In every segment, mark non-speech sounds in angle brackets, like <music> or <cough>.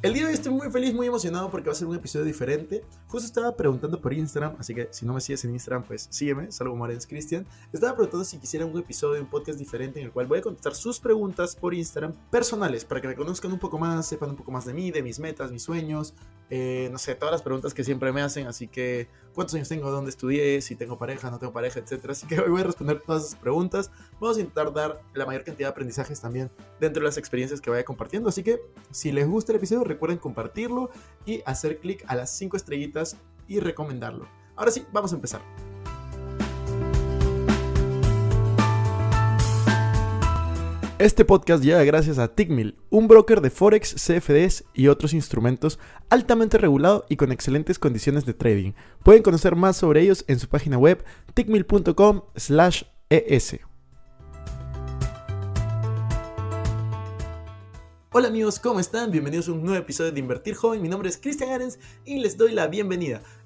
El día de hoy estoy muy feliz, muy emocionado porque va a ser un episodio diferente. Justo estaba preguntando por Instagram, así que si no me sigues en Instagram, pues sígueme, salvo Marens Cristian. Estaba preguntando si quisiera un episodio, un podcast diferente en el cual voy a contestar sus preguntas por Instagram personales para que me conozcan un poco más, sepan un poco más de mí, de mis metas, mis sueños, eh, no sé, todas las preguntas que siempre me hacen. Así que, ¿cuántos años tengo? ¿Dónde estudié? Si tengo pareja, no tengo pareja, etcétera. Así que hoy voy a responder todas esas preguntas. Vamos a intentar dar la mayor cantidad de aprendizajes también dentro de las experiencias que vaya compartiendo. Así que, si les gusta el episodio, recuerden compartir y hacer clic a las 5 estrellitas y recomendarlo. Ahora sí, vamos a empezar. Este podcast llega gracias a Tickmill, un broker de Forex, CFDs y otros instrumentos altamente regulado y con excelentes condiciones de trading. Pueden conocer más sobre ellos en su página web tickmill.com/es. Hola amigos, ¿cómo están? Bienvenidos a un nuevo episodio de Invertir Joven. Mi nombre es Cristian Arens y les doy la bienvenida.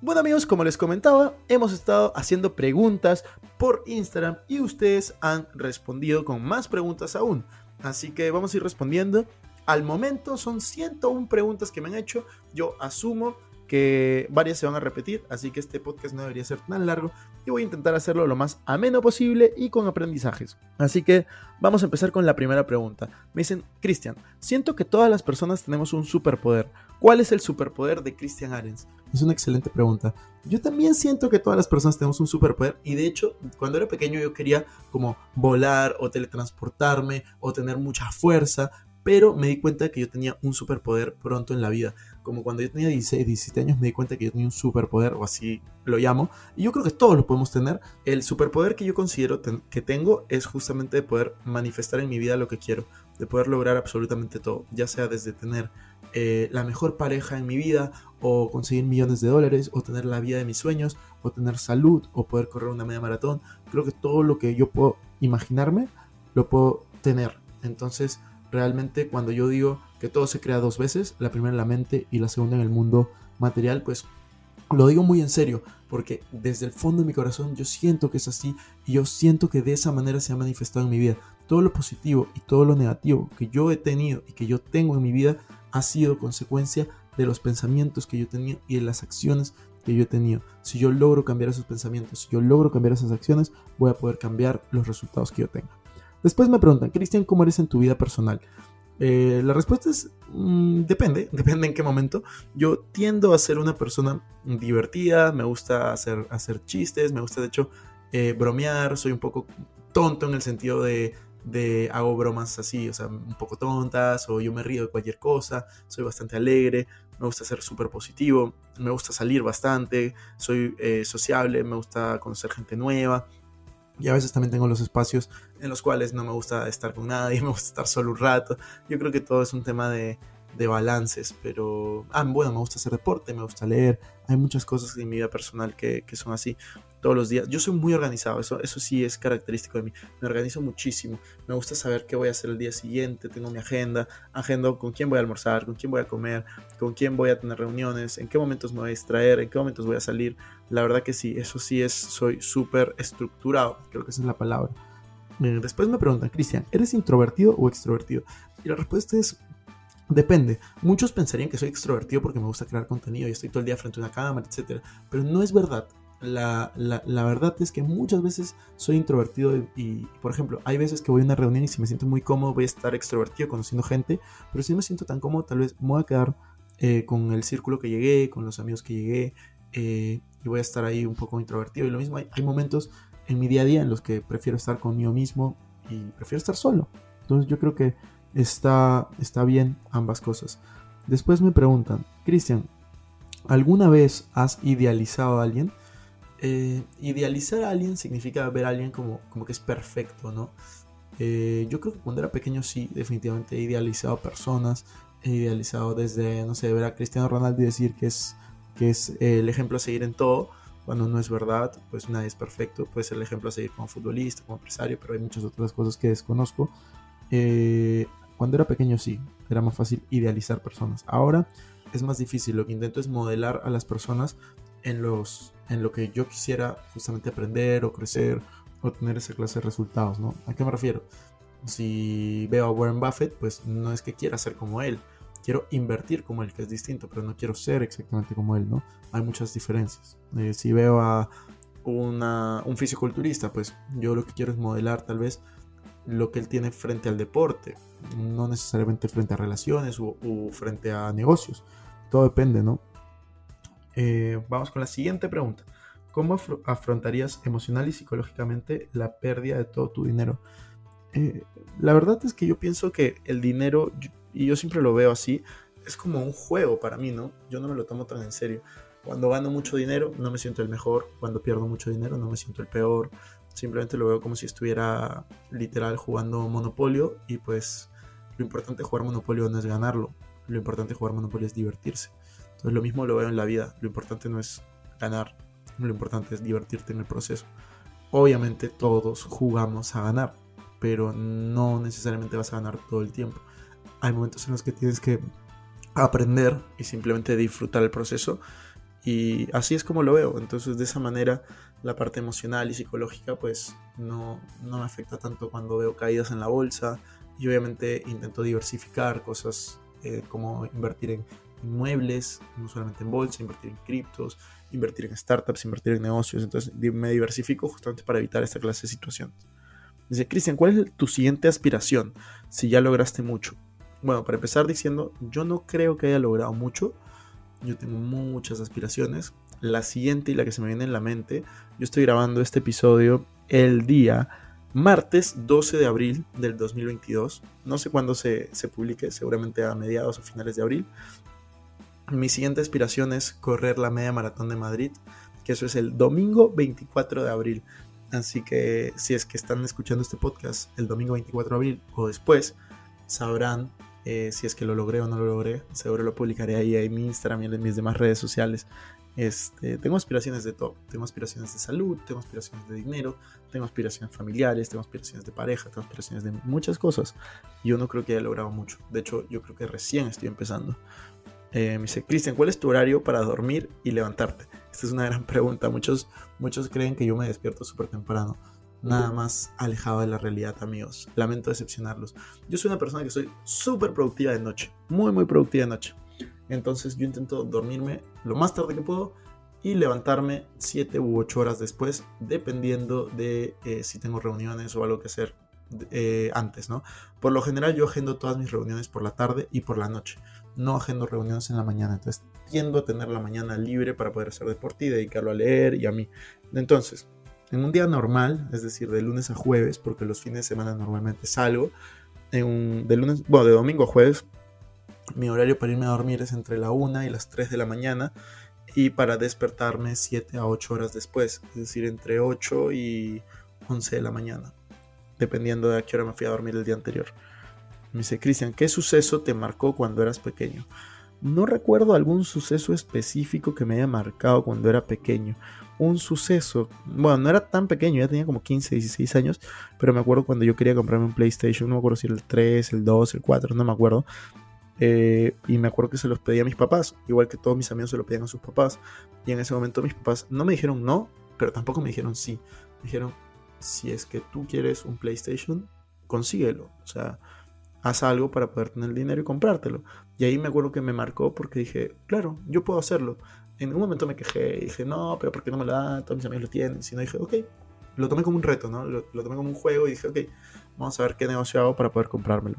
Bueno amigos, como les comentaba, hemos estado haciendo preguntas por Instagram y ustedes han respondido con más preguntas aún. Así que vamos a ir respondiendo. Al momento son 101 preguntas que me han hecho. Yo asumo que varias se van a repetir, así que este podcast no debería ser tan largo y voy a intentar hacerlo lo más ameno posible y con aprendizajes. Así que vamos a empezar con la primera pregunta. Me dicen, Cristian, siento que todas las personas tenemos un superpoder. ¿Cuál es el superpoder de Christian Arens? Es una excelente pregunta. Yo también siento que todas las personas tenemos un superpoder y de hecho cuando era pequeño yo quería como volar o teletransportarme o tener mucha fuerza, pero me di cuenta que yo tenía un superpoder pronto en la vida. Como cuando yo tenía 16, 17 años me di cuenta que yo tenía un superpoder, o así lo llamo, y yo creo que todos lo podemos tener. El superpoder que yo considero que tengo es justamente de poder manifestar en mi vida lo que quiero, de poder lograr absolutamente todo, ya sea desde tener eh, la mejor pareja en mi vida, o conseguir millones de dólares, o tener la vida de mis sueños, o tener salud, o poder correr una media maratón. Creo que todo lo que yo puedo imaginarme, lo puedo tener. Entonces, realmente cuando yo digo que todo se crea dos veces, la primera en la mente y la segunda en el mundo material, pues lo digo muy en serio, porque desde el fondo de mi corazón yo siento que es así y yo siento que de esa manera se ha manifestado en mi vida. Todo lo positivo y todo lo negativo que yo he tenido y que yo tengo en mi vida ha sido consecuencia de los pensamientos que yo tenía y de las acciones que yo he tenido. Si yo logro cambiar esos pensamientos, si yo logro cambiar esas acciones, voy a poder cambiar los resultados que yo tenga. Después me preguntan, Cristian, ¿cómo eres en tu vida personal? Eh, la respuesta es, mm, depende, <laughs> depende en qué momento. Yo tiendo a ser una persona divertida, me gusta hacer, hacer chistes, me gusta de hecho eh, bromear, soy un poco tonto en el sentido de, de hago bromas así, o sea, un poco tontas, o yo me río de cualquier cosa, soy bastante alegre, me gusta ser súper positivo, me gusta salir bastante, soy eh, sociable, me gusta conocer gente nueva. Y a veces también tengo los espacios en los cuales no me gusta estar con nadie, <laughs> me gusta estar solo un rato. Yo creo que todo es un tema de, de balances, pero... Ah, bueno, me gusta hacer deporte, me gusta leer. Hay muchas cosas en mi vida personal que, que son así todos los días. Yo soy muy organizado, eso, eso sí es característico de mí. Me organizo muchísimo. Me gusta saber qué voy a hacer el día siguiente, tengo mi agenda, agendo con quién voy a almorzar, con quién voy a comer, con quién voy a tener reuniones, en qué momentos me voy a distraer, en qué momentos voy a salir. La verdad que sí, eso sí es, soy súper estructurado, creo que esa es la palabra. Después me preguntan, Cristian, ¿eres introvertido o extrovertido? Y la respuesta es Depende. Muchos pensarían que soy extrovertido porque me gusta crear contenido y estoy todo el día frente a una cámara, etc. Pero no es verdad la, verdad es que muchas veces soy introvertido y, por ejemplo, hay veces que voy a una reunión y si me siento muy cómodo voy a estar extrovertido conociendo gente, pero si no me siento tan cómodo tal vez me voy a quedar eh, con el círculo que llegué, con los amigos que llegué eh, y voy a estar ahí un poco introvertido. Y lo mismo, hay, hay, momentos en mi día a día en los que prefiero estar conmigo mismo y prefiero estar solo. Entonces yo creo que está, está bien ambas cosas. Después me preguntan, Cristian, ¿alguna vez has idealizado a alguien? Eh, idealizar a alguien significa ver a alguien como, como que es perfecto, ¿no? Eh, yo creo que cuando era pequeño sí, definitivamente he idealizado personas, he idealizado desde, no sé, ver a Cristiano Ronaldo y decir que es, que es el ejemplo a seguir en todo, cuando no es verdad, pues nadie es perfecto, puede ser el ejemplo a seguir como futbolista, como empresario, pero hay muchas otras cosas que desconozco. Eh, cuando era pequeño sí, era más fácil idealizar personas. Ahora es más difícil, lo que intento es modelar a las personas en, los, en lo que yo quisiera justamente aprender o crecer o tener esa clase de resultados, ¿no? ¿A qué me refiero? Si veo a Warren Buffett, pues no es que quiera ser como él, quiero invertir como él, que es distinto, pero no quiero ser exactamente como él, ¿no? Hay muchas diferencias. Eh, si veo a un fisiculturista, pues yo lo que quiero es modelar tal vez lo que él tiene frente al deporte, no necesariamente frente a relaciones o, frente a negocios. Todo depende, ¿no? Eh, vamos con la siguiente pregunta. ¿Cómo afrontarías emocional y psicológicamente la pérdida de todo tu dinero? Eh, la verdad es que yo pienso que el dinero, y yo siempre lo veo así, es como un juego para mí, ¿no? Yo no me lo tomo tan en serio. Cuando gano mucho dinero no me siento el mejor, cuando pierdo mucho dinero no me siento el peor, Simplemente lo veo como si estuviera literal jugando Monopolio y pues lo importante de jugar Monopolio no es ganarlo, lo importante de jugar Monopolio es divertirse. Entonces lo mismo lo veo en la vida, lo importante no es ganar, lo importante es divertirte en el proceso. Obviamente todos jugamos a ganar, pero no necesariamente vas a ganar todo el tiempo. Hay momentos en los que tienes que aprender y simplemente disfrutar el proceso y así es como lo veo. Entonces de esa manera la parte emocional y psicológica pues no, me afecta tanto cuando veo caídas en la bolsa. Y obviamente intento diversificar cosas eh, como invertir en inmuebles, no solamente en bolsa, invertir en criptos, invertir en startups, invertir en negocios. Entonces me diversifico justamente para evitar esta clase de situaciones. Dice, Cristian, ¿cuál es tu siguiente aspiración si ya lograste mucho? Bueno, para empezar diciendo, yo no creo que haya logrado mucho, yo tengo muchas aspiraciones. La siguiente y la que se me viene en la mente, yo estoy grabando este episodio el día martes 12 de abril del 2022. No sé cuándo se, se publique, seguramente a mediados o finales de abril. Mi siguiente aspiración es correr la media maratón de Madrid, que eso es el domingo 24 de abril. Así que si es que están escuchando este podcast el domingo 24 de abril o después, sabrán eh, si es que lo logré o no lo logré, seguro lo publicaré ahí en mi Instagram y en mis demás redes sociales. Este, tengo aspiraciones de todo. Tengo aspiraciones de salud, tengo aspiraciones de dinero, tengo aspiraciones familiares, tengo aspiraciones de pareja, tengo aspiraciones de muchas cosas. Yo no creo que haya logrado mucho. De hecho, yo creo que recién estoy empezando. Eh, me dice, Cristian, ¿cuál es tu horario para dormir y levantarte? Esta es una gran pregunta. Muchos, muchos creen que yo me despierto súper temprano nada más alejado de la realidad, amigos. Lamento decepcionarlos. Yo soy una persona que soy súper productiva de noche, muy, muy productiva de noche. Entonces yo intento dormirme lo más tarde que puedo y levantarme 7 u 8 horas después, dependiendo de eh, si tengo reuniones o algo que hacer eh, antes, ¿no? Por lo general yo agendo todas mis reuniones por la tarde y por la noche. No agendo reuniones en la mañana, entonces tiendo a tener la mañana libre para poder hacer deporte y dedicarlo a leer y a mí. Entonces, en un día normal, es decir, de lunes a jueves, porque los fines de semana normalmente salgo, en de lunes, bueno, de domingo a jueves, mi horario para irme a dormir es entre la 1 y las 3 de la mañana y para despertarme 7 a 8 horas después, es decir, entre 8 y 11 de la mañana, dependiendo de a qué hora me fui a dormir el día anterior. Me dice, Cristian, ¿qué suceso te marcó cuando eras pequeño? No recuerdo algún suceso específico que me haya marcado cuando era pequeño un suceso. Bueno, no era tan pequeño, ya tenía como 15, 16 años, pero me acuerdo cuando yo quería comprarme un PlayStation, no me acuerdo si era el 3, el 2, el 4, no me acuerdo. Eh, y me acuerdo que se los pedía a mis papás, igual que todos mis amigos se lo pedían a sus papás. Y en ese momento mis papás no me dijeron no, pero tampoco me dijeron sí. Me dijeron, si es que tú quieres un PlayStation, consíguelo. O sea, haz algo para poder tener el dinero y comprártelo. Y ahí me acuerdo que me marcó porque dije, claro, yo puedo hacerlo en un momento me quejé y dije, no, pero ¿por qué no me lo dan? Todos mis amigos lo tienen. Si no, dije, ok, lo tomé como un reto, ¿no? Lo, tomé como un juego y dije, ok, vamos a ver qué negocio hago para poder comprármelo.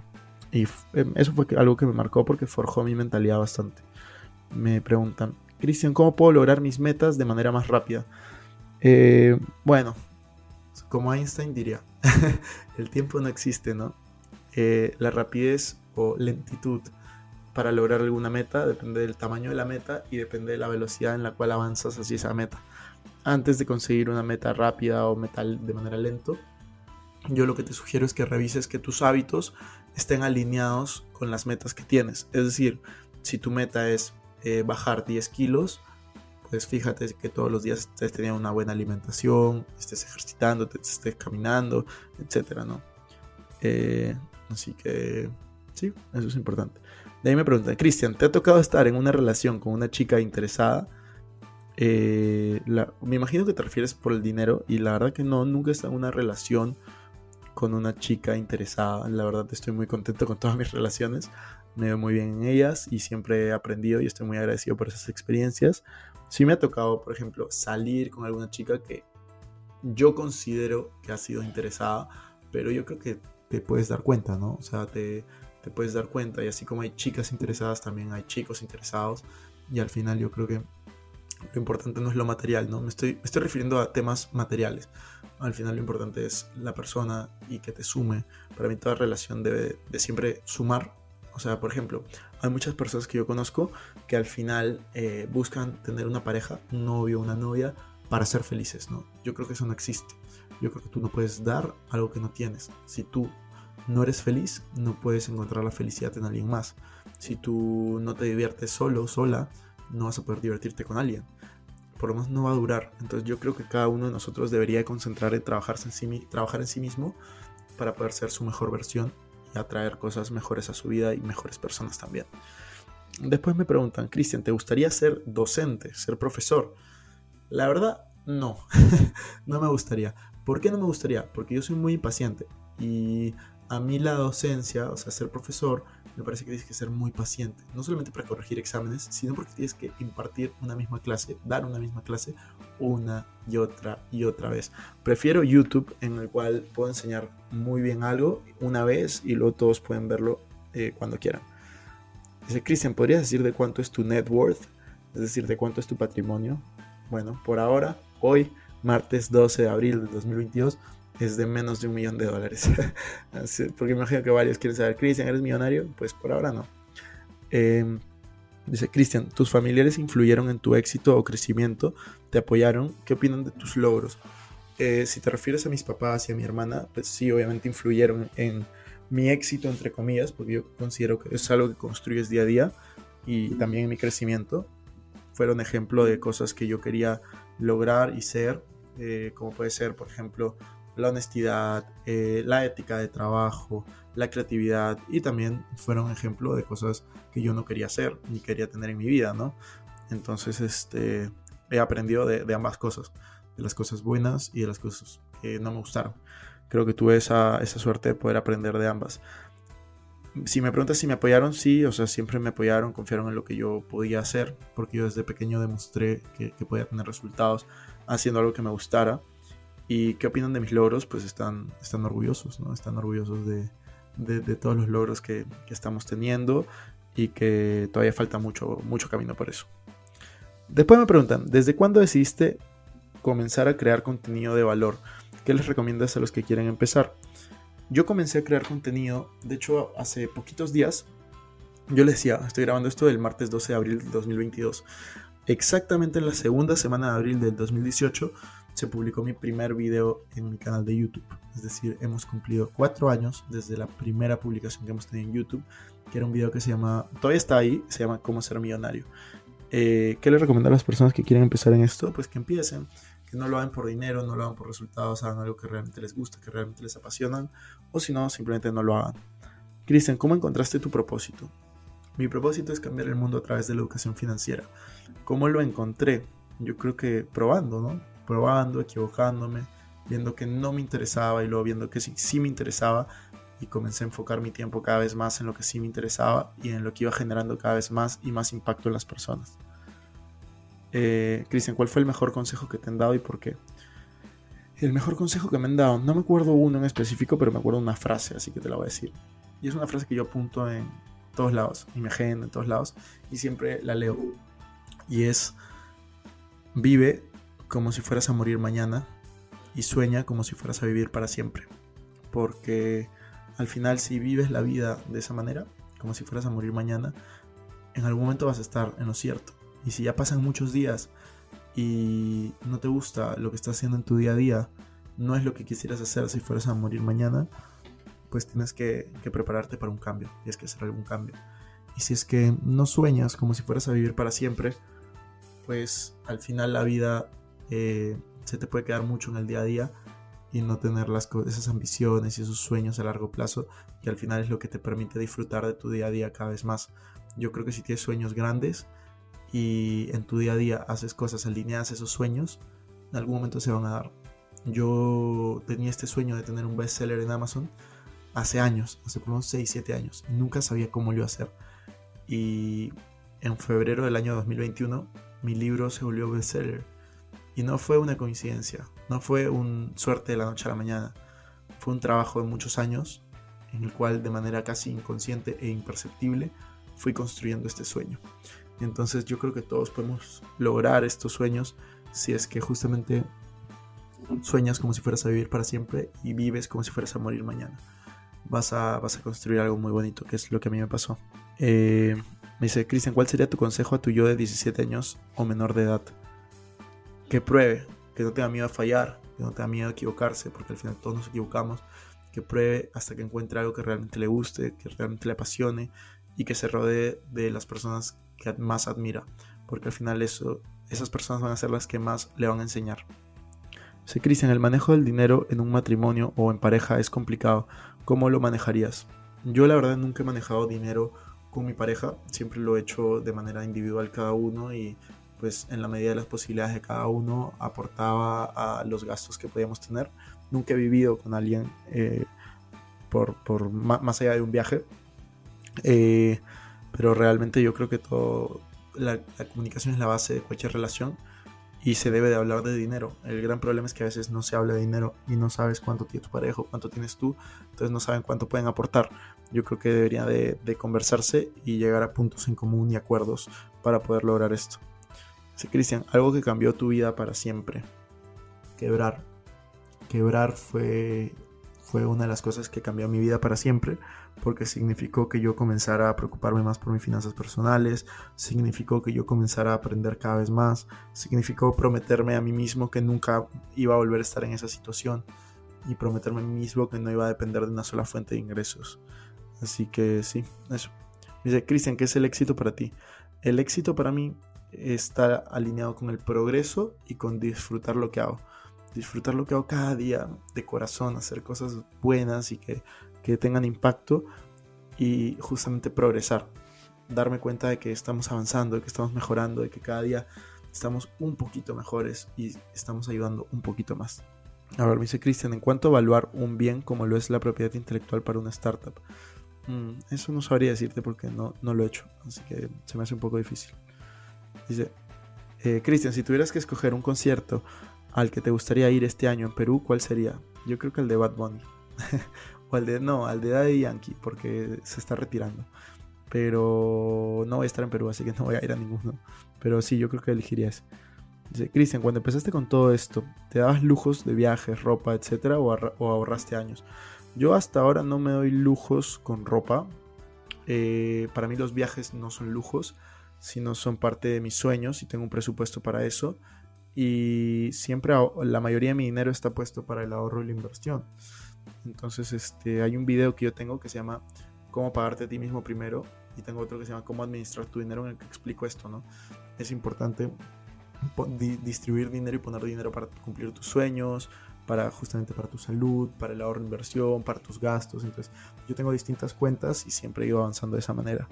Y em, eso fue algo que me marcó porque forjó mi mentalidad bastante. Me preguntan, Cristian, ¿cómo puedo lograr mis metas de manera más rápida? Eh, bueno, como Einstein diría, <laughs> el tiempo no existe, ¿no? Eh, la rapidez o lentitud para lograr alguna meta, depende del tamaño de la meta y depende de la velocidad en la cual avanzas hacia esa meta. Antes de conseguir una meta rápida o meta de manera lento, yo lo que te sugiero es que revises que tus hábitos estén alineados con las metas que tienes. Es decir, si tu meta es eh, bajar 10 kilos, pues fíjate que todos los días estés teniendo una buena alimentación, estés ejercitando, estés caminando, etcétera, ¿no? Eh, así que sí, eso es importante. De ahí me preguntan, Cristian, ¿te ha tocado estar en una relación con una chica interesada? Eh, me imagino que te refieres por el dinero y la verdad que no, nunca he estado en una relación con una chica interesada. La verdad estoy muy contento con todas mis relaciones, me veo muy bien en ellas y siempre he aprendido y estoy muy agradecido por esas experiencias. Sí me ha tocado, por ejemplo, salir con alguna chica que yo considero que ha sido interesada, pero yo creo que te puedes dar cuenta, ¿no? O sea, te, te puedes dar cuenta y así como hay chicas interesadas, también hay chicos interesados y al final yo creo que lo importante no es lo material, ¿no? Me estoy, me estoy refiriendo a temas materiales. Al final lo importante es la persona y que te sume. Para mí toda relación debe de siempre sumar. O sea, por ejemplo, hay muchas personas que yo conozco que al final eh, buscan tener una pareja, un novio, una novia, para ser felices, ¿no? Yo creo que eso no existe. Yo creo que tú no puedes dar algo que no tienes. Si tú no eres feliz, no puedes encontrar la felicidad en alguien más. Si tú no te diviertes solo, sola, no vas a poder divertirte con alguien. Por lo menos no va a durar. Entonces yo creo que cada uno de nosotros debería concentrar en, trabajarse en sí, trabajar en sí mismo para poder ser su mejor versión y atraer cosas mejores a su vida y mejores personas también. Después me preguntan, Cristian, ¿te gustaría ser docente, ser profesor? La verdad, no, <laughs> no me gustaría. ¿Por qué no me gustaría? Porque yo soy muy impaciente y a mí la docencia, o sea, ser profesor, me parece que tienes que ser muy paciente, no solamente para corregir exámenes, sino porque tienes que impartir una misma clase, dar una misma clase una y otra y otra vez. Prefiero YouTube en el cual puedo enseñar muy bien algo una vez y luego todos pueden verlo eh, cuando quieran. Dice, Cristian, ¿podrías decir de cuánto es tu net worth? Es decir, de cuánto es tu patrimonio. Bueno, por ahora, hoy, martes 12 de abril de 2022, es de menos de un millón de dólares. <laughs> Porque imagino que varios quieren saber, Cristian, ¿eres millonario? Pues por ahora no. Em, dice, Cristian, ¿tus familiares influyeron en tu éxito o crecimiento? ¿Te apoyaron? ¿Qué opinan de tus logros? Eh, si te refieres a mis papás y a mi hermana, pues sí, obviamente influyeron en mi éxito, entre comillas, porque yo considero que es algo que construyes día a día y también en mi crecimiento. Fueron ejemplo de cosas que yo quería lograr y ser, eh, como puede ser, por ejemplo, la honestidad, eh, la ética de trabajo, la creatividad y también fueron ejemplo de cosas que yo no quería hacer ni quería tener en mi vida, ¿no? Entonces, este, he aprendido de, ambas cosas, de las cosas buenas y de las cosas que no me gustaron. Creo que tuve esa, esa suerte de poder aprender de ambas. Si me preguntas si me apoyaron, sí, o sea, siempre me apoyaron, confiaron en lo que yo podía hacer, porque yo desde pequeño demostré que, que podía tener resultados haciendo algo que me gustara ¿Y qué opinan de mis logros? Pues están, están orgullosos, ¿no? Están orgullosos de, de, todos los logros que, que, estamos teniendo y que todavía falta mucho, mucho camino por eso. Después me preguntan, ¿desde cuándo decidiste comenzar a crear contenido de valor? ¿Qué les recomiendas a los que quieren empezar? Yo comencé a crear contenido, de hecho, hace poquitos días. Yo les decía, estoy grabando esto el martes 12 de abril de 2022. Exactamente en la segunda semana de abril del 2018 se publicó mi primer video en mi canal de YouTube. Es decir, hemos cumplido cuatro años desde la primera publicación que hemos tenido en YouTube, que era un video que se llama, todavía está ahí, se llama Cómo ser millonario. Eh, ¿Qué les recomiendo a las personas que quieren empezar en esto? Pues que empiecen, que no lo hagan por dinero, no lo hagan por resultados, hagan algo que realmente les gusta, que realmente les apasionan, o si no, simplemente no lo hagan. Cristian, ¿cómo encontraste tu propósito? Mi propósito es cambiar el mundo a través de la educación financiera. ¿Cómo lo encontré? Yo creo que probando, ¿no? Probando, equivocándome, viendo que no me interesaba y luego viendo que sí, sí me interesaba y comencé a enfocar mi tiempo cada vez más en lo que sí me interesaba y en lo que iba generando cada vez más y más impacto en las personas. Eh, Cristian, ¿cuál fue el mejor consejo que te han dado y por qué? El mejor consejo que me han dado, no me acuerdo uno en específico, pero me acuerdo una frase, así que te la voy a decir. Y es una frase que yo apunto en todos lados, en mi agenda, en todos lados, y siempre la leo. Y es, vive como si fueras a morir mañana y sueña como si fueras a vivir para siempre. Porque al final si vives la vida de esa manera, como si fueras a morir mañana, en algún momento vas a estar en lo cierto. Y si ya pasan muchos días y no te gusta lo que estás haciendo en tu día a día, no es lo que quisieras hacer si fueras a morir mañana, pues tienes que, prepararte para un cambio, tienes que hacer algún cambio. Y si es que no sueñas como si fueras a vivir para siempre, pues al final la vida eh, se te puede quedar mucho en el día a día y no tener las, esas ambiciones y esos sueños a largo plazo, que al final es lo que te permite disfrutar de tu día a día cada vez más. Yo creo que si tienes sueños grandes y en tu día a día haces cosas alineadas a esos sueños, en algún momento se van a dar. Yo tenía este sueño de tener un bestseller en Amazon hace años, hace por unos 6, 7 años. Nunca sabía cómo lo iba a hacer. Y en febrero del año 2021 mi libro se volvió bestseller. Y no fue una coincidencia, no fue un suerte de la noche a la mañana. Fue un trabajo de muchos años en el cual de manera casi inconsciente e imperceptible fui construyendo este sueño. Entonces yo creo que todos podemos lograr estos sueños si es que justamente sueñas como si fueras a vivir para siempre y vives como si fueras a morir mañana. Vas a, vas a construir algo muy bonito, que es lo que a mí me pasó. Eh, me dice, Cristian, ¿cuál sería tu consejo a tu yo de 17 años o menor de edad? Que pruebe, que no tenga miedo a fallar, que no tenga miedo a equivocarse, porque al final todos nos equivocamos. Que pruebe hasta que encuentre algo que realmente le guste, que realmente le apasione y que se rodee de las personas que más admira, porque al final eso, esas personas van a ser las que más le van a enseñar. Si Cristian, el manejo del dinero en un matrimonio o en pareja es complicado. ¿Cómo lo manejarías? Yo la verdad nunca he manejado dinero con mi pareja, siempre lo he hecho de manera individual cada uno y pues en la medida de las posibilidades de cada uno aportaba a los gastos que podíamos tener. Nunca he vivido con alguien eh, por, por más allá de un viaje, eh, pero realmente yo creo que todo la, comunicación es la base de cualquier relación y se debe de hablar de dinero. El gran problema es que a veces no se habla de dinero y no sabes cuánto tiene tu pareja, cuánto tienes tú, entonces no saben cuánto pueden aportar. Yo creo que debería de, conversarse y llegar a puntos en común y acuerdos para poder lograr esto. Sí, Cristian, algo que cambió tu vida para siempre. Quebrar. Quebrar fue fue una de las cosas que cambió mi vida para siempre, porque significó que yo comenzara a preocuparme más por mis finanzas personales, significó que yo comenzara a aprender cada vez más, significó prometerme a mí mismo que nunca iba a volver a estar en esa situación y prometerme a mí mismo que no iba a depender de una sola fuente de ingresos. Así que sí, eso. Dice, Cristian, ¿qué es el éxito para ti? El éxito para mí está alineado con el progreso y con disfrutar lo que hago disfrutar lo que hago cada día de corazón, hacer cosas buenas y que, tengan impacto y justamente progresar, darme cuenta de que estamos avanzando, de que estamos mejorando, de que cada día estamos un poquito mejores y estamos ayudando un poquito más. Ahora me dice Cristian, ¿en cuanto a evaluar un bien como lo es la propiedad intelectual para una startup? Mm, eso no sabría decirte porque no, no lo he hecho, así que se me hace un poco difícil. Dice, eh, Cristian, si tuvieras que escoger un concierto al que te gustaría ir este año en Perú, ¿cuál sería? Yo creo que el de Bad Bunny. <laughs> o al de, no, al de Daddy Yankee, porque se está retirando. Pero no voy a estar en Perú, así que no voy a ir a ninguno. Pero sí, yo creo que elegiría ese. Dice, Cristian, cuando empezaste con todo esto, ¿te dabas lujos de viajes, ropa, etcétera, o, ahorraste años? Yo hasta ahora no me doy lujos con ropa. Eh, para mí los viajes no son lujos, sino son parte de mis sueños y tengo un presupuesto para eso y siempre la mayoría de mi dinero está puesto para el ahorro y la inversión. Entonces, este, hay un video que yo tengo que se llama Cómo pagarte a ti mismo primero y tengo otro que se llama Cómo administrar tu dinero en el que explico esto, ¿no? Es importante distribuir dinero y poner dinero para cumplir tus sueños, para justamente para tu salud, para el ahorro e inversión, para tus gastos. Entonces, yo tengo distintas cuentas y siempre he ido avanzando de esa manera.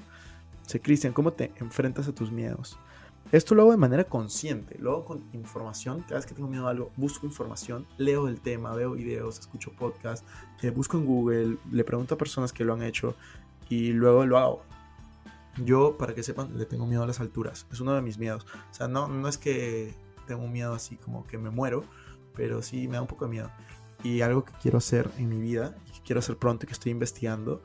Sé, Cristian, ¿cómo te enfrentas a tus miedos? Esto lo hago de manera consciente, lo hago con información. Cada vez que tengo miedo a algo, busco información, leo del tema, veo videos, escucho podcasts, eh, busco en Google, le pregunto a personas que lo han hecho y luego lo hago. Yo, para que sepan, le tengo miedo a las alturas. Es uno de mis miedos. O sea, no, no es que tengo un miedo así como que me muero, pero sí me da un poco de miedo. Y algo que quiero hacer en mi vida, que quiero hacer pronto y que estoy investigando,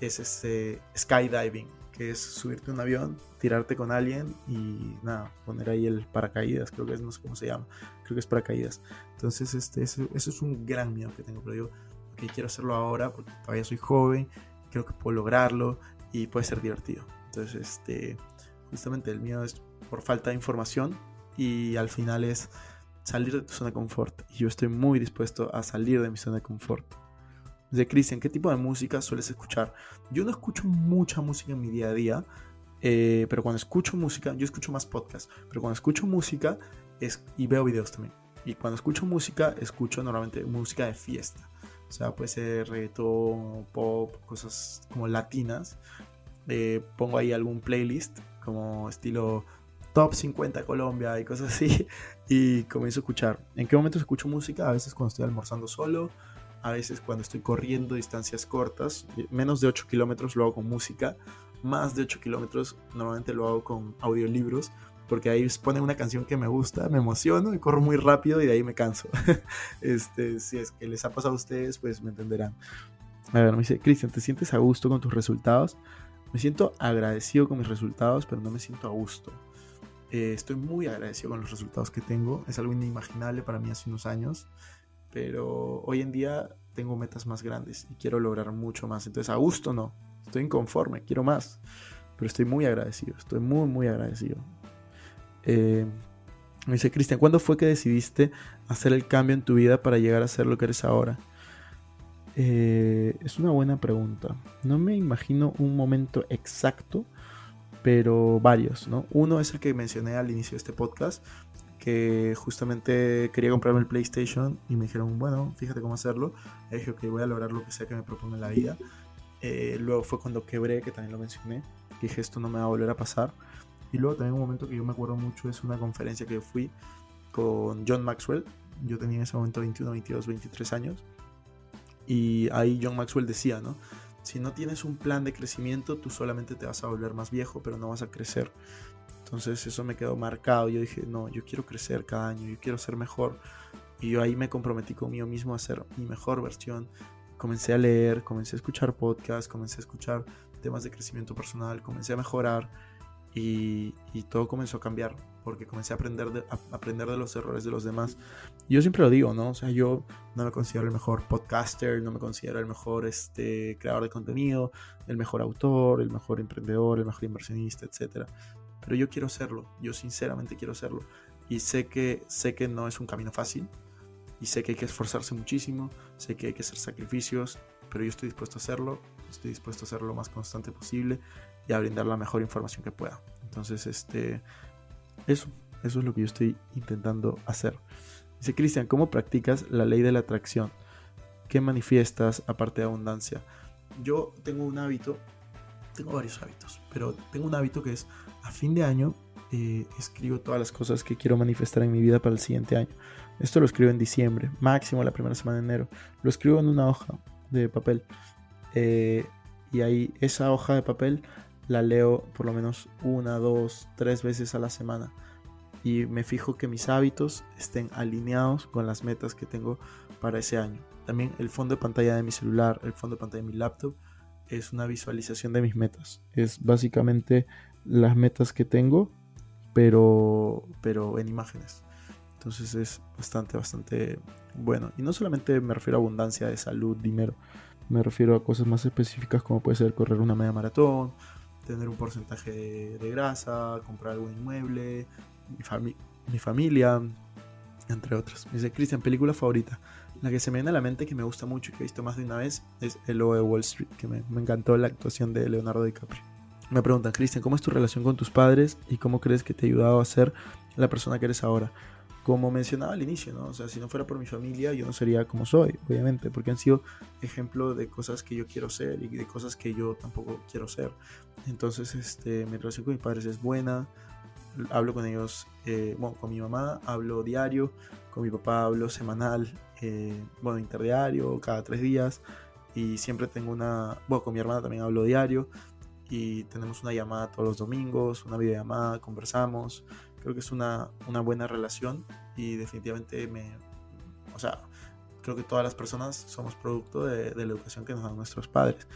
es este skydiving es subirte un avión, tirarte con alguien y nada, poner ahí el paracaídas, creo que es, no sé cómo se llama, creo que es paracaídas. Entonces, este, eso, es un gran miedo que tengo, pero digo, que quiero hacerlo ahora porque todavía soy joven, creo que puedo lograrlo y puede ser divertido. Entonces, este, justamente el miedo es por falta de información y al final es salir de tu zona de confort. Y yo estoy muy dispuesto a salir de mi zona de confort de Cristian, ¿qué tipo de música sueles escuchar? Yo no escucho mucha música en mi día a día, Eh, pero cuando escucho música, yo escucho más podcast, pero cuando escucho música es, y veo videos también. Y cuando escucho música, escucho normalmente música de fiesta. O sea, puede ser reggaetón, pop, cosas como latinas. Eh, pongo ahí algún playlist como estilo top 50 Colombia y cosas así. <laughs> Y comienzo a escuchar. ¿En qué momento escucho música? A veces cuando estoy almorzando solo. A veces cuando estoy corriendo distancias cortas. Menos de 8 kilómetros lo hago con música. Más de 8 kilómetros normalmente lo hago con audiolibros porque ahí ponen una canción que me gusta, me emociono y corro muy rápido y de ahí me canso. <laughs> este, si es que les ha pasado a ustedes, pues me entenderán. A ver, me dice, Cristian, ¿te sientes a gusto con tus resultados? Me siento agradecido con mis resultados, pero no me siento a gusto. Eh, estoy muy agradecido con los resultados que tengo. Es algo inimaginable para mí hace unos años. Pero hoy en día tengo metas más grandes y quiero lograr mucho más. Entonces, a gusto no. Estoy inconforme, quiero más. Pero estoy muy agradecido. Estoy muy, muy agradecido. Eh, me dice Cristian, ¿cuándo fue que decidiste hacer el cambio en tu vida para llegar a ser lo que eres ahora? Eh, es una buena pregunta. No me imagino un momento exacto, pero varios, ¿no? Uno es el que mencioné al inicio de este podcast, que justamente quería comprarme el PlayStation y me dijeron, bueno, fíjate cómo hacerlo. Y dije, ok, voy a lograr lo que sea que me proponga en la vida. Eh, luego fue cuando quebré, que también lo mencioné, que dije, esto no me va a volver a pasar. Y luego también un momento que yo me acuerdo mucho es una conferencia que fui con John Maxwell. Yo tenía en ese momento 21, 22, 23 años. Y ahí John Maxwell decía, ¿no? Si no tienes un plan de crecimiento, tú solamente te vas a volver más viejo, pero no vas a crecer. Entonces eso me quedó marcado. Yo dije, no, yo quiero crecer cada año, yo quiero ser mejor. Y yo ahí me comprometí conmigo mismo a ser mi mejor versión. Comencé a leer, comencé a escuchar podcasts, comencé a escuchar temas de crecimiento personal, comencé a mejorar y, todo comenzó a cambiar porque comencé a aprender, de, aprender de los errores de los demás. yo siempre lo digo, ¿no? O sea, yo no me considero el mejor podcaster, no me considero el mejor este, creador de contenido, el mejor autor, el mejor emprendedor, el mejor inversionista, etc. Pero yo quiero serlo, yo sinceramente quiero serlo. Y sé que, sé que no es un camino fácil, y sé que hay que esforzarse muchísimo, sé que hay que hacer sacrificios, pero yo estoy dispuesto a hacerlo, estoy dispuesto a hacerlo lo más constante posible y a brindar la mejor información que pueda. Entonces, este, eso, eso es lo que yo estoy intentando hacer. Dice Cristian, ¿cómo practicas la ley de la atracción? ¿Qué manifiestas aparte de abundancia? Yo tengo un hábito, tengo varios hábitos, pero tengo un hábito que es a fin de año eh, escribo todas las cosas que quiero manifestar en mi vida para el siguiente año. Esto lo escribo en diciembre, máximo la primera semana de enero. Lo escribo en una hoja de papel. Eh, y ahí esa hoja de papel la leo por lo menos una, dos, tres veces a la semana. Y me fijo que mis hábitos estén alineados con las metas que tengo para ese año. También el fondo de pantalla de mi celular, el fondo de pantalla de mi laptop, es una visualización de mis metas. Es básicamente las metas que tengo, pero, pero en imágenes. Entonces es bastante, bastante bueno. Y no solamente me refiero a abundancia de salud, dinero. Me refiero a cosas más específicas como puede ser correr una media maratón tener un porcentaje de, grasa, comprar algún inmueble, mi, mi familia, entre otras. dice, Cristian, película favorita. La que se me viene a la mente que me gusta mucho y que he visto más de una vez es El Lobo de Wall Street, que me, me encantó la actuación de Leonardo DiCaprio. Me preguntan, Cristian, ¿cómo es tu relación con tus padres y cómo crees que te ha ayudado a ser la persona que eres ahora? como mencionaba al inicio, ¿no? O sea, si no fuera por mi familia, yo no sería como soy, obviamente, porque han sido ejemplo de cosas que yo quiero ser y de cosas que yo tampoco quiero ser. Entonces, este, mi relación con mis padres es buena, hablo con ellos, eh, bueno, con mi mamá hablo diario, con mi papá hablo semanal, eh, bueno, interdiario, cada tres días, y siempre tengo una, bueno, con mi hermana también hablo diario, y tenemos una llamada todos los domingos, una videollamada, conversamos, creo que es una, una buena relación y definitivamente me, o sea, creo que todas las personas somos producto de, la educación que nos dan nuestros padres.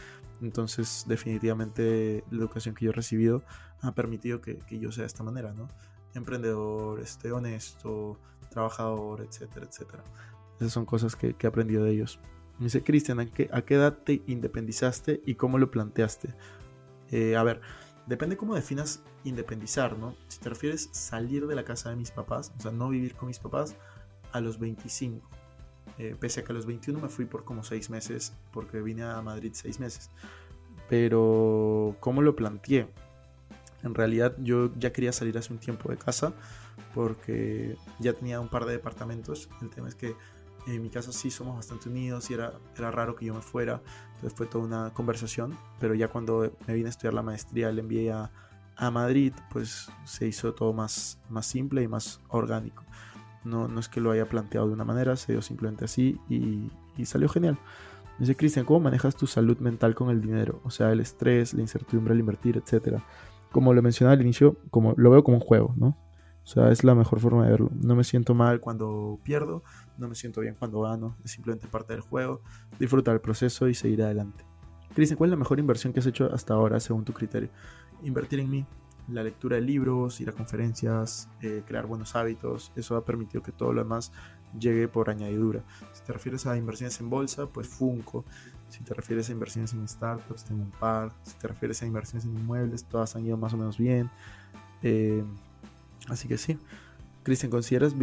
Entonces, definitivamente la educación que yo he recibido ha permitido que, que yo sea de esta manera, ¿no? Emprendedor, este, honesto, trabajador, etcétera, etcétera. Esas son cosas que, que he aprendido de ellos. Me dice, Cristian, ¿a ¿a qué edad te independizaste y cómo lo planteaste? Eh, a ver, Depende cómo definas independizar, ¿no? Si te refieres salir de la casa de mis papás, o sea, no vivir con mis papás a los 25. Eh, pese a que a los 21 me fui por como 6 meses, porque vine a Madrid 6 meses. Pero, ¿cómo lo planteé? En realidad yo ya quería salir hace un tiempo de casa porque ya tenía un par de departamentos. El tema es que en mi casa sí somos bastante unidos y era, era raro que yo me fuera. Entonces fue toda una conversación. Pero ya cuando me vine a estudiar la maestría, le envié a, a Madrid, pues se hizo todo más, más simple y más orgánico. No, no es que lo haya planteado de una manera, se dio simplemente así y, y salió genial. Dice Cristian, ¿cómo manejas tu salud mental con el dinero? O sea, el estrés, la incertidumbre al invertir, etcétera. Como lo mencionaba al inicio, como, lo veo como un juego, ¿no? O sea, es la mejor forma de verlo. No me siento mal cuando pierdo, no me siento bien cuando gano, es simplemente parte del juego. Disfrutar el proceso y seguir adelante. Cristian, ¿cuál es la mejor inversión que has hecho hasta ahora según tu criterio? Invertir en mí. La lectura de libros, ir a conferencias, eh, crear buenos hábitos, eso ha permitido que todo lo demás llegue por añadidura. Si te refieres a inversiones en bolsa, pues Funko. Si te refieres a inversiones en startups, tengo un par. Si te refieres a inversiones en inmuebles, todas han ido más o menos bien. Eh, así que sí. Cristian, ¿consideras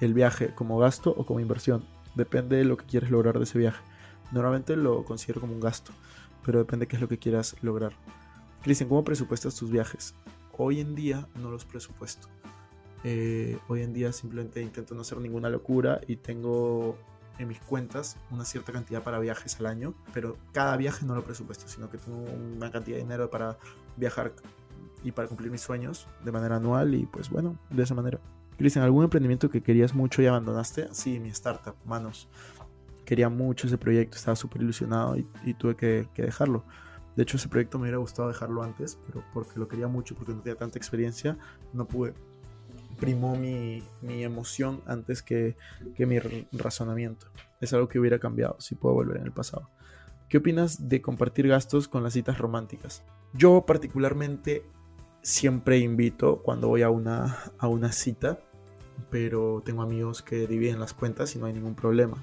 el viaje como gasto o como inversión? Depende de lo que quieres lograr de ese viaje. Normalmente lo considero como un gasto, pero depende de qué es lo que quieras lograr. Cristian, ¿cómo presupuestas tus viajes? Hoy en día no los presupuesto. Eh, hoy en día simplemente intento no hacer ninguna locura y tengo en mis cuentas una cierta cantidad para viajes al año, pero cada viaje no lo presupuesto, sino que tengo una cantidad de dinero para viajar y para cumplir mis sueños de manera anual y pues bueno, de esa manera. Cristian, ¿algún emprendimiento que querías mucho y abandonaste? Sí, mi startup, manos. Quería mucho ese proyecto, estaba súper ilusionado y, tuve que, que dejarlo. De hecho, ese proyecto me hubiera gustado dejarlo antes, pero porque lo quería mucho, porque no tenía tanta experiencia, no pude primó mi, emoción antes que, mi razonamiento. Es algo que hubiera cambiado si puedo volver en el pasado. ¿Qué opinas de compartir gastos con las citas románticas? Yo particularmente siempre invito cuando voy a una, a una cita, pero tengo amigos que dividen las cuentas y no hay ningún problema.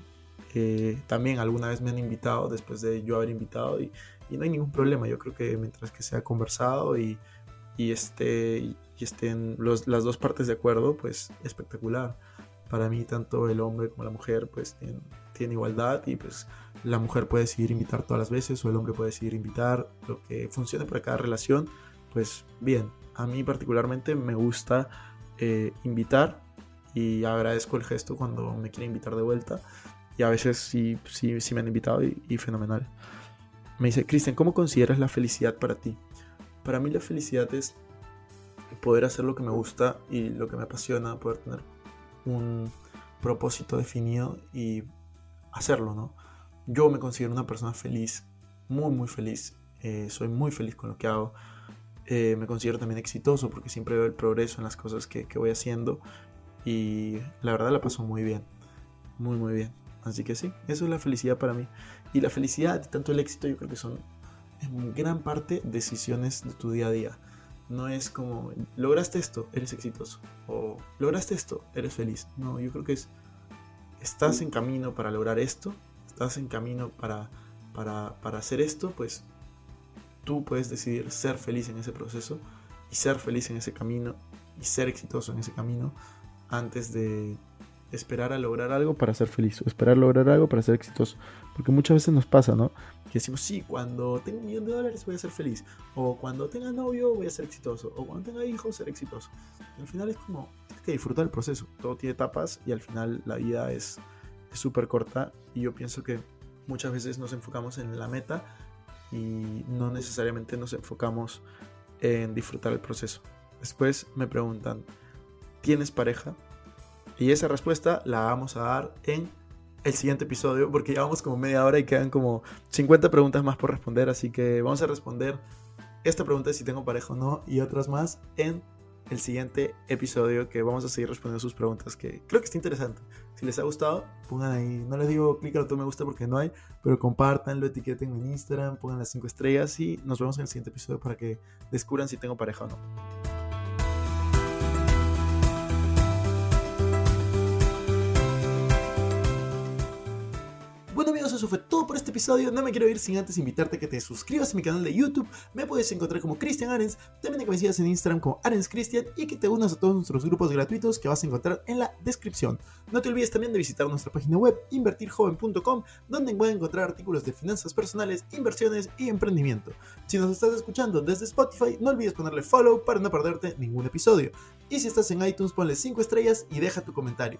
Eh, también alguna vez me han invitado después de yo haber invitado y, no hay ningún problema. Yo creo que mientras que sea conversado y, y, este, y estén las dos partes de acuerdo, pues espectacular. Para mí tanto el hombre como la mujer pues tienen, igualdad y pues la mujer puede decidir invitar todas las veces o el hombre puede decidir invitar, lo que funcione para cada relación, pues bien. A mí particularmente me gusta eh, invitar y agradezco el gesto cuando me quieren invitar de vuelta y a veces sí, sí, sí me han invitado y, y fenomenal. Me dice, Cristian, ¿cómo consideras la felicidad para ti? Para mí la felicidad es poder hacer lo que me gusta y lo que me apasiona, poder tener un propósito definido y hacerlo, ¿no? Yo me considero una persona feliz, muy, muy feliz. Eh, soy muy feliz con lo que hago. Eh, me considero también exitoso porque siempre veo el progreso en las cosas que, que voy haciendo y la verdad la paso muy bien, muy, muy bien. Así que sí, eso es la felicidad para mí. Y la felicidad y tanto el éxito yo creo que son en gran parte decisiones de tu día a día. No es como, lograste esto, eres exitoso. O lograste esto, eres feliz. No, yo creo que es, estás en camino para lograr esto, estás en camino para, para, para hacer esto, pues tú puedes decidir ser feliz en ese proceso y ser feliz en ese camino y ser exitoso en ese camino antes de esperar a lograr algo para ser feliz o esperar lograr algo para ser exitoso. Porque muchas veces nos pasa, ¿no? Que decimos, sí, cuando tenga un millón de dólares voy a ser feliz. O cuando tenga novio voy a ser exitoso. O cuando tenga hijos ser exitoso. al final es como, tienes que disfrutar el proceso. Todo tiene etapas y al final la vida es súper corta. Y yo pienso que muchas veces nos enfocamos en la meta y no necesariamente nos enfocamos en disfrutar el proceso. Después me preguntan, ¿tienes pareja? Y esa respuesta la vamos a dar en el siguiente episodio, porque llevamos como media hora y quedan como 50 preguntas más por responder, así que vamos a responder esta pregunta de si tengo pareja o no y otras más en el siguiente episodio que vamos a seguir respondiendo sus preguntas que creo que está interesante. Si les ha gustado, pongan ahí, no les digo clic al me gusta porque no hay, pero compartanlo, etiqueten en Instagram, pongan las 5 estrellas y nos vemos en el siguiente episodio para que descubran si tengo pareja o no. Eso fue todo por este episodio. No me quiero ir sin antes invitarte a que te suscribas a mi canal de YouTube. Me puedes encontrar como Cristian Arens, también que me sigas en Instagram como Arens Cristian y que te unas a todos nuestros grupos gratuitos que vas a encontrar en la descripción. No te olvides también de visitar nuestra página web invertirjoven.com, donde puedes encontrar artículos de finanzas personales, inversiones y emprendimiento. Si nos estás escuchando desde Spotify, no olvides ponerle follow para no perderte ningún episodio. Y si estás en iTunes, ponle 5 estrellas y deja tu comentario.